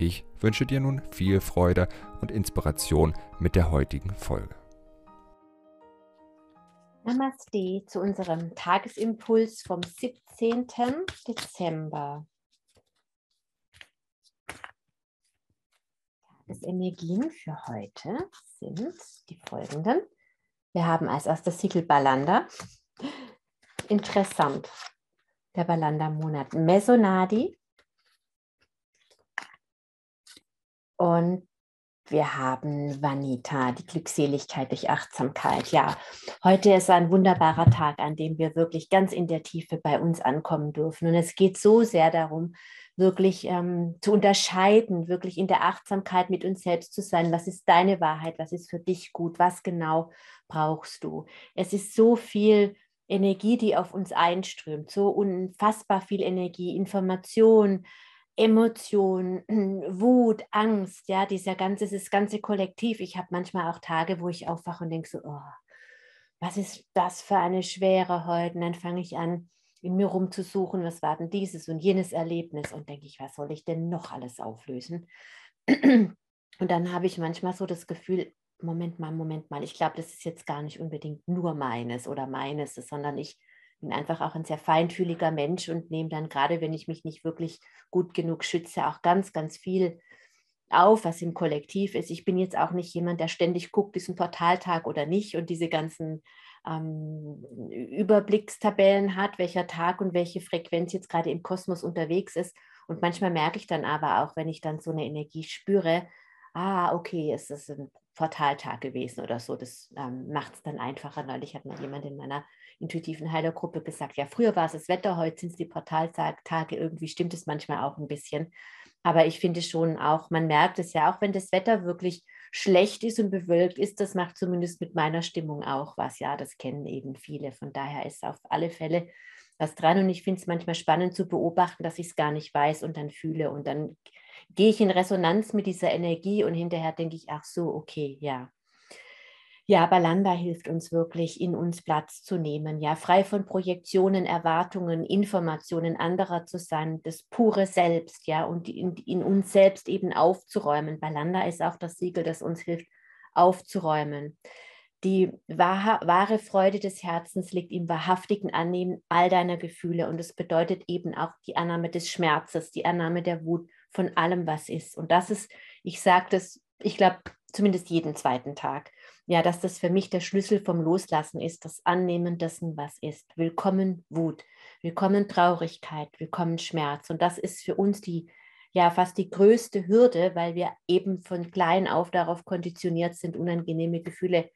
Ich wünsche dir nun viel Freude und Inspiration mit der heutigen Folge. Namaste zu unserem Tagesimpuls vom 17. Dezember. Tagesenergien für heute sind die folgenden. Wir haben als erstes Siegel Balanda. Interessant der Balanda-Monat Mesonadi. Und wir haben Vanita, die Glückseligkeit durch Achtsamkeit. Ja, heute ist ein wunderbarer Tag, an dem wir wirklich ganz in der Tiefe bei uns ankommen dürfen. Und es geht so sehr darum, wirklich ähm, zu unterscheiden, wirklich in der Achtsamkeit mit uns selbst zu sein. Was ist deine Wahrheit? Was ist für dich gut? Was genau brauchst du? Es ist so viel Energie, die auf uns einströmt, so unfassbar viel Energie, Information, Emotion, Wut, Angst, ja, dieser ganze, dieses ganze Kollektiv. Ich habe manchmal auch Tage, wo ich aufwache und denke so, oh, was ist das für eine Schwere heute? Und dann fange ich an, in mir rumzusuchen, was war denn dieses und jenes Erlebnis und denke ich, was soll ich denn noch alles auflösen? Und dann habe ich manchmal so das Gefühl, Moment mal, Moment mal, ich glaube, das ist jetzt gar nicht unbedingt nur meines oder meines, sondern ich bin einfach auch ein sehr feinfühliger Mensch und nehme dann gerade, wenn ich mich nicht wirklich gut genug schütze, auch ganz, ganz viel auf, was im Kollektiv ist. Ich bin jetzt auch nicht jemand, der ständig guckt, ist ein Portaltag oder nicht und diese ganzen ähm, Überblickstabellen hat, welcher Tag und welche Frequenz jetzt gerade im Kosmos unterwegs ist. Und manchmal merke ich dann aber auch, wenn ich dann so eine Energie spüre, ah, okay, es ist ein Portaltag gewesen oder so. Das ähm, macht es dann einfacher. Neulich hat mal jemand in meiner intuitiven Heilergruppe gesagt, ja, früher war es das Wetter, heute sind es die Portaltage. Irgendwie stimmt es manchmal auch ein bisschen. Aber ich finde schon auch, man merkt es ja, auch wenn das Wetter wirklich schlecht ist und bewölkt ist, das macht zumindest mit meiner Stimmung auch was. Ja, das kennen eben viele. Von daher ist auf alle Fälle was dran. Und ich finde es manchmal spannend zu beobachten, dass ich es gar nicht weiß und dann fühle. Und dann gehe ich in Resonanz mit dieser Energie und hinterher denke ich, ach so, okay, ja. Ja, Balanda hilft uns wirklich, in uns Platz zu nehmen, ja, frei von Projektionen, Erwartungen, Informationen anderer zu sein, das pure Selbst, ja, und in, in uns selbst eben aufzuräumen. Balanda ist auch das Siegel, das uns hilft, aufzuräumen. Die wahre, wahre Freude des Herzens liegt im wahrhaftigen Annehmen all deiner Gefühle und es bedeutet eben auch die Annahme des Schmerzes, die Annahme der Wut, von allem, was ist. Und das ist, ich sage das, ich glaube, zumindest jeden zweiten Tag, ja, dass das für mich der Schlüssel vom Loslassen ist, das Annehmen dessen, was ist. Willkommen Wut, willkommen Traurigkeit, willkommen Schmerz. Und das ist für uns die, ja, fast die größte Hürde, weil wir eben von klein auf darauf konditioniert sind, unangenehme Gefühle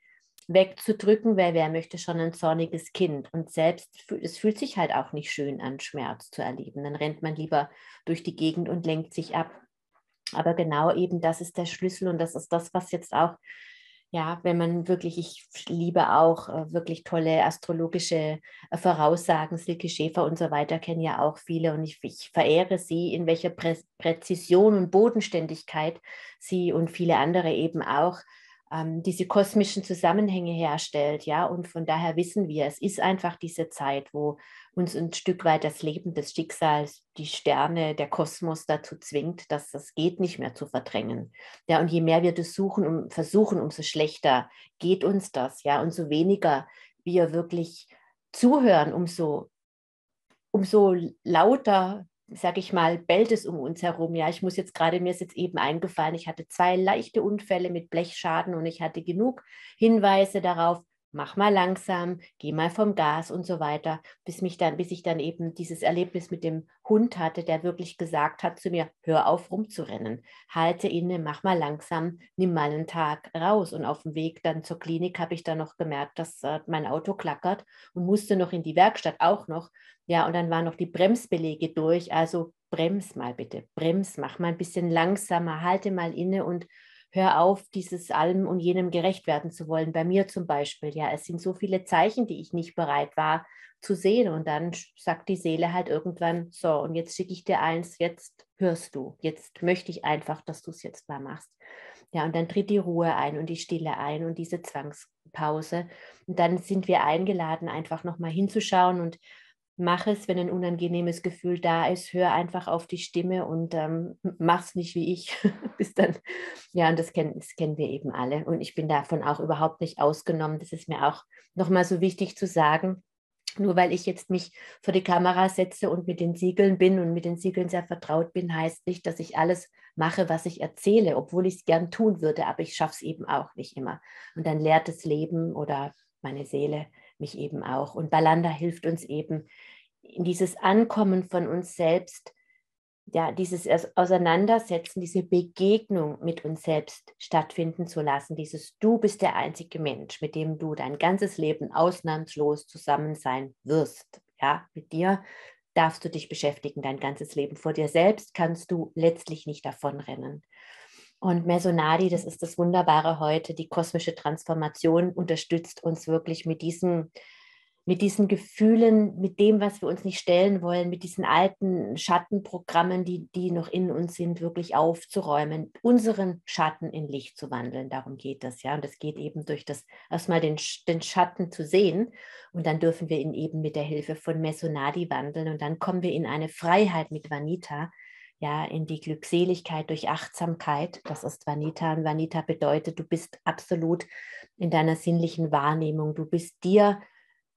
wegzudrücken, weil wer möchte schon ein zorniges Kind? Und selbst, es fühlt sich halt auch nicht schön an, Schmerz zu erleben. Dann rennt man lieber durch die Gegend und lenkt sich ab. Aber genau eben das ist der Schlüssel und das ist das, was jetzt auch, ja, wenn man wirklich, ich liebe auch äh, wirklich tolle astrologische äh, Voraussagen, Silke Schäfer und so weiter kennen ja auch viele und ich, ich verehre sie, in welcher Prä Präzision und Bodenständigkeit sie und viele andere eben auch ähm, diese kosmischen Zusammenhänge herstellt, ja, und von daher wissen wir, es ist einfach diese Zeit, wo uns ein Stück weit das Leben des Schicksals, die Sterne, der Kosmos dazu zwingt, dass das geht nicht mehr zu verdrängen. Ja, und je mehr wir das suchen und versuchen, umso schlechter geht uns das, ja, und so weniger wir wirklich zuhören, umso umso lauter sage ich mal, bellt es um uns herum. Ja, ich muss jetzt gerade, mir ist jetzt eben eingefallen, ich hatte zwei leichte Unfälle mit Blechschaden und ich hatte genug Hinweise darauf, mach mal langsam, geh mal vom Gas und so weiter, bis mich dann, bis ich dann eben dieses Erlebnis mit dem Hund hatte, der wirklich gesagt hat zu mir, hör auf rumzurennen, halte inne, mach mal langsam, nimm mal einen Tag raus. Und auf dem Weg dann zur Klinik habe ich dann noch gemerkt, dass äh, mein Auto klackert und musste noch in die Werkstatt auch noch. Ja, und dann waren noch die Bremsbelege durch. Also brems mal bitte, brems, mach mal ein bisschen langsamer, halte mal inne und hör auf, dieses allem und jenem gerecht werden zu wollen. Bei mir zum Beispiel, ja, es sind so viele Zeichen, die ich nicht bereit war zu sehen. Und dann sagt die Seele halt irgendwann, so, und jetzt schicke ich dir eins, jetzt hörst du, jetzt möchte ich einfach, dass du es jetzt mal machst. Ja, und dann tritt die Ruhe ein und die Stille ein und diese Zwangspause. Und dann sind wir eingeladen, einfach nochmal hinzuschauen und mach es, wenn ein unangenehmes Gefühl da ist, hör einfach auf die Stimme und ähm, es nicht wie ich. Bis dann, ja, und das kennen, das kennen wir eben alle. Und ich bin davon auch überhaupt nicht ausgenommen. Das ist mir auch nochmal so wichtig zu sagen. Nur weil ich jetzt mich vor die Kamera setze und mit den Siegeln bin und mit den Siegeln sehr vertraut bin, heißt nicht, dass ich alles mache, was ich erzähle, obwohl ich es gern tun würde, aber ich schaffe es eben auch nicht immer. Und dann lehrt das Leben oder meine Seele mich eben auch. Und Balanda hilft uns eben in dieses Ankommen von uns selbst, ja, dieses Auseinandersetzen, diese Begegnung mit uns selbst stattfinden zu lassen, dieses Du bist der einzige Mensch, mit dem du dein ganzes Leben ausnahmslos zusammen sein wirst. Ja, mit dir darfst du dich beschäftigen, dein ganzes Leben. Vor dir selbst kannst du letztlich nicht davonrennen. Und Mesonadi, das ist das Wunderbare heute, die kosmische Transformation unterstützt uns wirklich mit diesem mit diesen Gefühlen, mit dem, was wir uns nicht stellen wollen, mit diesen alten Schattenprogrammen, die, die noch in uns sind, wirklich aufzuräumen, unseren Schatten in Licht zu wandeln. Darum geht das, ja. Und es geht eben durch das, erstmal den, den Schatten zu sehen. Und dann dürfen wir ihn eben mit der Hilfe von Mesonadi wandeln. Und dann kommen wir in eine Freiheit mit Vanita, ja, in die Glückseligkeit durch Achtsamkeit. Das ist Vanita. Und Vanita bedeutet, du bist absolut in deiner sinnlichen Wahrnehmung. Du bist dir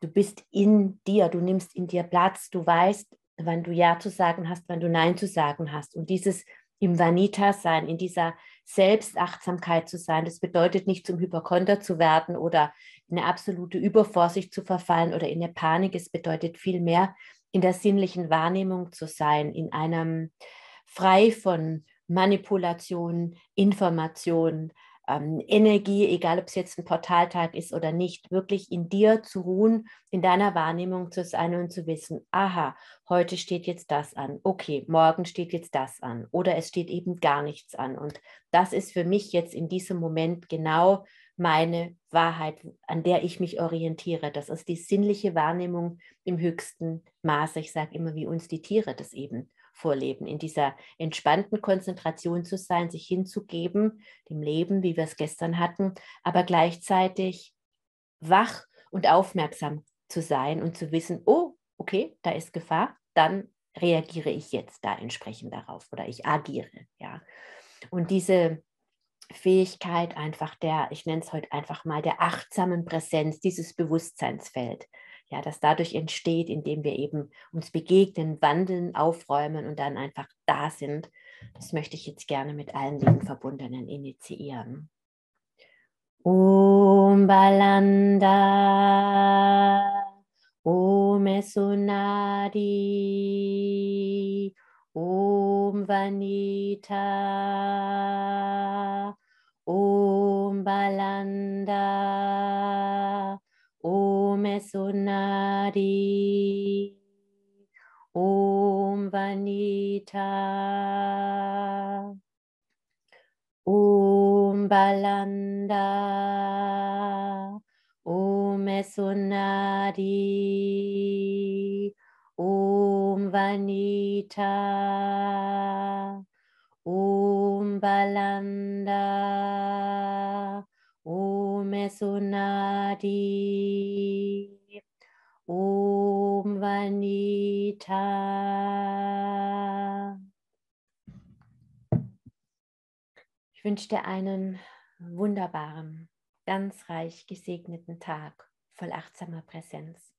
Du bist in dir, du nimmst in dir Platz, du weißt, wann du Ja zu sagen hast, wann du Nein zu sagen hast. Und dieses im Vanita sein, in dieser Selbstachtsamkeit zu sein, das bedeutet nicht zum Hypochonder zu werden oder in eine absolute Übervorsicht zu verfallen oder in eine Panik. Es bedeutet vielmehr, in der sinnlichen Wahrnehmung zu sein, in einem frei von Manipulation, Information, ähm, Energie, egal ob es jetzt ein Portaltag ist oder nicht, wirklich in dir zu ruhen, in deiner Wahrnehmung zu sein und zu wissen, aha, heute steht jetzt das an, okay, morgen steht jetzt das an oder es steht eben gar nichts an. Und das ist für mich jetzt in diesem Moment genau meine Wahrheit, an der ich mich orientiere. Das ist die sinnliche Wahrnehmung im höchsten Maße. Ich sage immer, wie uns die Tiere das eben vorleben, in dieser entspannten Konzentration zu sein, sich hinzugeben, dem Leben, wie wir es gestern hatten, aber gleichzeitig wach und aufmerksam zu sein und zu wissen, oh, okay, da ist Gefahr, dann reagiere ich jetzt da entsprechend darauf oder ich agiere, ja. Und diese Fähigkeit einfach der, ich nenne es heute einfach mal der achtsamen Präsenz, dieses Bewusstseinsfeld, ja, das dadurch entsteht, indem wir eben uns begegnen, wandeln, aufräumen und dann einfach da sind. Das möchte ich jetzt gerne mit allen lieben Verbundenen initiieren. Om Balanda, Om Esunadi, Om Vanita, Om Balanda, Om Sunadi. Om Vanita. Om Balanda. Om Sunadi. Om Vanita. Om Balanda. Om Sunadi. Om Vanita. Ich wünsche dir einen wunderbaren, ganz reich gesegneten Tag voll achtsamer Präsenz.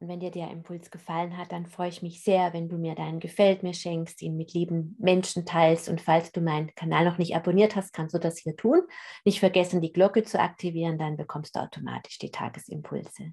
Und wenn dir der Impuls gefallen hat, dann freue ich mich sehr, wenn du mir deinen Gefällt mir schenkst, ihn mit lieben Menschen teilst. Und falls du meinen Kanal noch nicht abonniert hast, kannst du das hier tun. Nicht vergessen, die Glocke zu aktivieren, dann bekommst du automatisch die Tagesimpulse.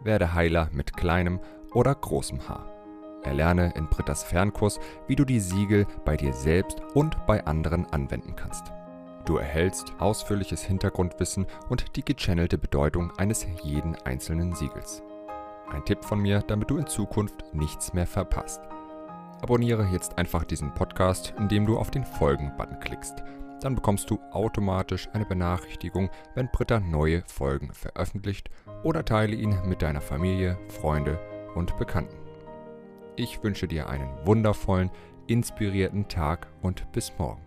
Werde Heiler mit kleinem oder großem Haar. Erlerne in Britta's Fernkurs, wie du die Siegel bei dir selbst und bei anderen anwenden kannst. Du erhältst ausführliches Hintergrundwissen und die gechannelte Bedeutung eines jeden einzelnen Siegels. Ein Tipp von mir, damit du in Zukunft nichts mehr verpasst. Abonniere jetzt einfach diesen Podcast, indem du auf den Folgen-Button klickst. Dann bekommst du automatisch eine Benachrichtigung, wenn Britta neue Folgen veröffentlicht oder teile ihn mit deiner Familie, Freunde und Bekannten. Ich wünsche dir einen wundervollen, inspirierten Tag und bis morgen.